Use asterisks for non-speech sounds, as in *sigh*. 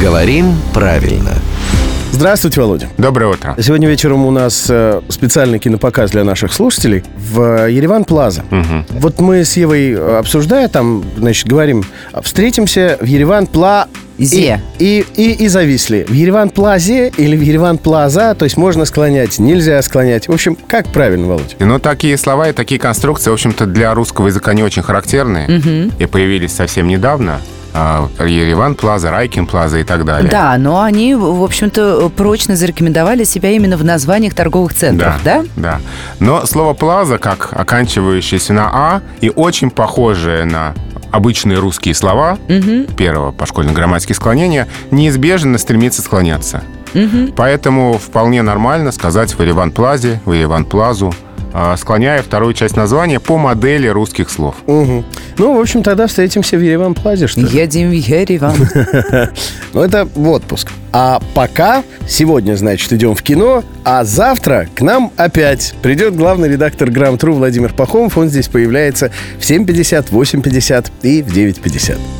Говорим правильно. Здравствуйте, Володя. Доброе утро. Сегодня вечером у нас э, специальный кинопоказ для наших слушателей в Ереван Плаза. Вот мы с Евой, э, обсуждая там, значит, говорим, встретимся в Ереван Пла... Зе. И, и, и, и зависли. В Ереван Плазе или в Ереван Плаза, то есть можно склонять, нельзя склонять. В общем, как правильно, Володя? Ну, такие слова и такие конструкции, в общем-то, для русского языка не очень характерны. И появились совсем недавно. А, Ереван Плаза, Райкин Плаза и так далее. Да, но они, в общем-то, прочно зарекомендовали себя именно в названиях торговых центров, да? Да. Но слово плаза, как оканчивающееся на А и очень похожее на обычные русские слова первого по школьной грамматике склонения, неизбежно стремится склоняться. Поэтому вполне нормально сказать в Ереван Плазе, в Ереван Плазу, склоняя вторую часть названия по модели русских слов. Мгм. Ну, в общем, тогда встретимся в Ереван Плазе, что ли? Едем в Ереван. *laughs* Ну, это в отпуск. А пока сегодня, значит, идем в кино, а завтра к нам опять придет главный редактор Грамм-Тру Владимир Пахомов. Он здесь появляется в 7.50, 8.50 и в 9.50.